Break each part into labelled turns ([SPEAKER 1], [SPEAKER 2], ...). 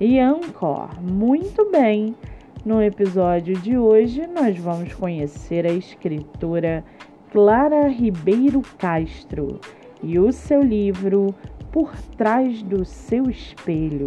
[SPEAKER 1] e Anchor. Muito bem! No episódio de hoje, nós vamos conhecer a escritora Clara Ribeiro Castro e o seu livro Por Trás do Seu Espelho.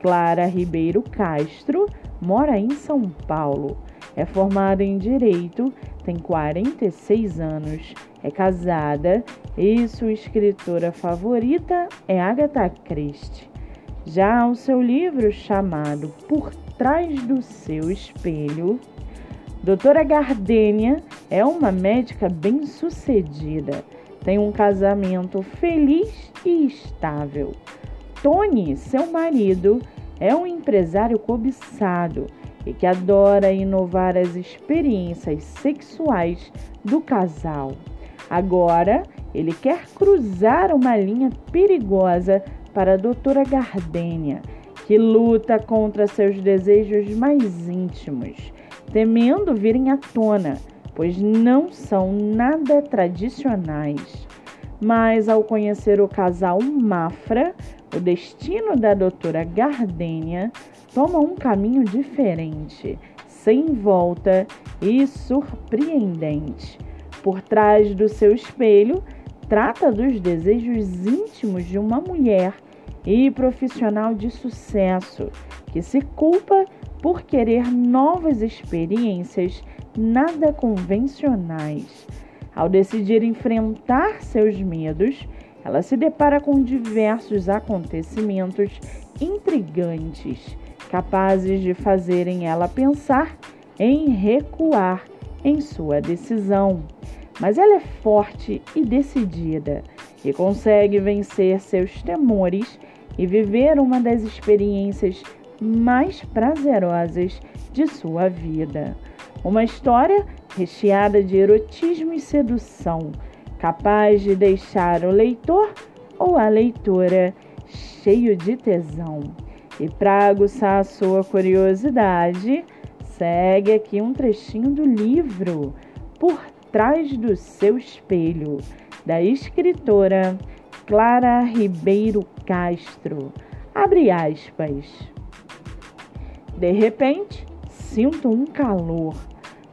[SPEAKER 1] Clara Ribeiro Castro mora em São Paulo, é formada em Direito, tem 46 anos, é casada e sua escritora favorita é Agatha Christie. Já o seu livro chamado Por Trás do Seu Espelho, Doutora Gardênia é uma médica bem-sucedida, tem um casamento feliz e estável. Tony, seu marido, é um empresário cobiçado e que adora inovar as experiências sexuais do casal. Agora, ele quer cruzar uma linha perigosa para a doutora Gardênia, que luta contra seus desejos mais íntimos, temendo virem à tona, pois não são nada tradicionais. Mas ao conhecer o casal Mafra, o destino da doutora Gardênia toma um caminho diferente, sem volta e surpreendente. Por trás do seu espelho, trata dos desejos íntimos de uma mulher e profissional de sucesso que se culpa por querer novas experiências nada convencionais. Ao decidir enfrentar seus medos, ela se depara com diversos acontecimentos intrigantes, capazes de fazerem ela pensar em recuar em sua decisão. Mas ela é forte e decidida e consegue vencer seus temores e viver uma das experiências mais prazerosas de sua vida. Uma história recheada de erotismo e sedução, capaz de deixar o leitor ou a leitora cheio de tesão. E para aguçar a sua curiosidade, segue aqui um trechinho do livro Por Trás do Seu Espelho, da escritora Clara Ribeiro Castro. Abre aspas. De repente, sinto um calor,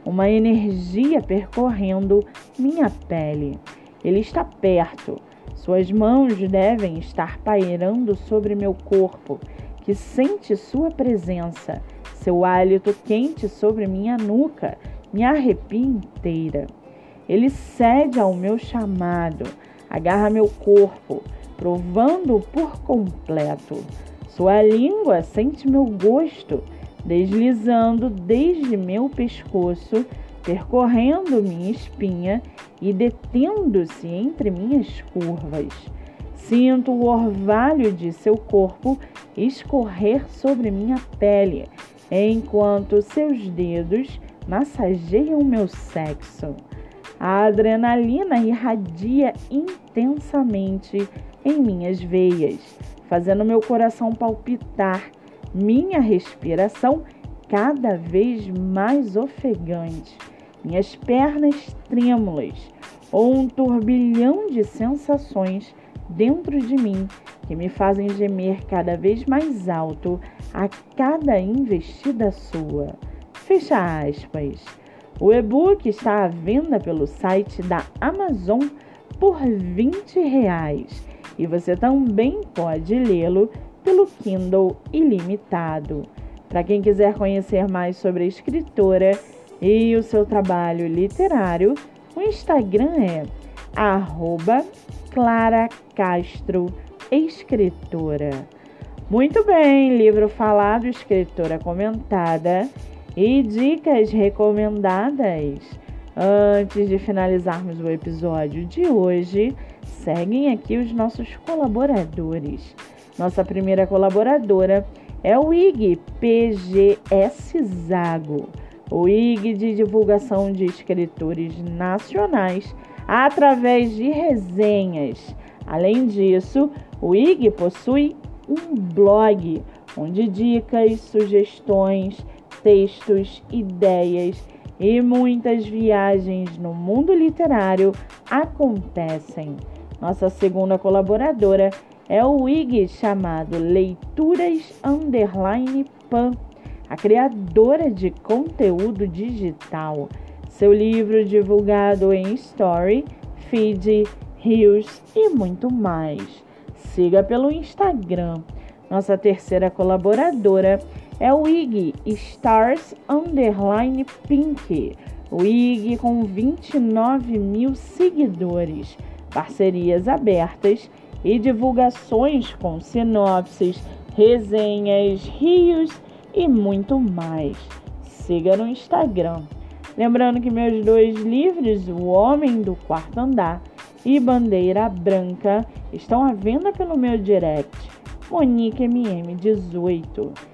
[SPEAKER 1] uma energia percorrendo minha pele. Ele está perto. Suas mãos devem estar pairando sobre meu corpo, que sente sua presença. Seu hálito quente sobre minha nuca me arrepia inteira. Ele cede ao meu chamado agarra meu corpo, provando-o por completo. Sua língua sente meu gosto, deslizando desde meu pescoço, percorrendo minha espinha e detendo-se entre minhas curvas. Sinto o orvalho de seu corpo escorrer sobre minha pele, enquanto seus dedos massageiam meu sexo. A adrenalina irradia intensamente em minhas veias, fazendo meu coração palpitar, minha respiração cada vez mais ofegante, minhas pernas trêmulas, ou um turbilhão de sensações dentro de mim que me fazem gemer cada vez mais alto a cada investida sua. Fecha aspas. O e-book está à venda pelo site da Amazon por 20 reais, e você também pode lê-lo pelo Kindle ilimitado. Para quem quiser conhecer mais sobre a escritora e o seu trabalho literário, o Instagram é arroba Clara Castro Escritora. Muito bem, livro falado, escritora comentada e dicas recomendadas. Antes de finalizarmos o episódio de hoje, seguem aqui os nossos colaboradores. Nossa primeira colaboradora é o IG PGS Zago, o IG de divulgação de escritores nacionais através de resenhas. Além disso, o IG possui um blog onde dicas, sugestões, textos, ideias e muitas viagens no mundo literário acontecem. Nossa segunda colaboradora é o IG chamado Leituras Underline Pan, a criadora de conteúdo digital. Seu livro divulgado em Story, Feed, Reels e muito mais. Siga pelo Instagram. Nossa terceira colaboradora é o IG Stars Underline Pink, o IG com 29 mil seguidores, parcerias abertas e divulgações com sinopses, resenhas, rios e muito mais. Siga no Instagram. Lembrando que meus dois livros, O Homem do Quarto Andar e Bandeira Branca, estão à venda pelo meu direct, MoniqueMM18.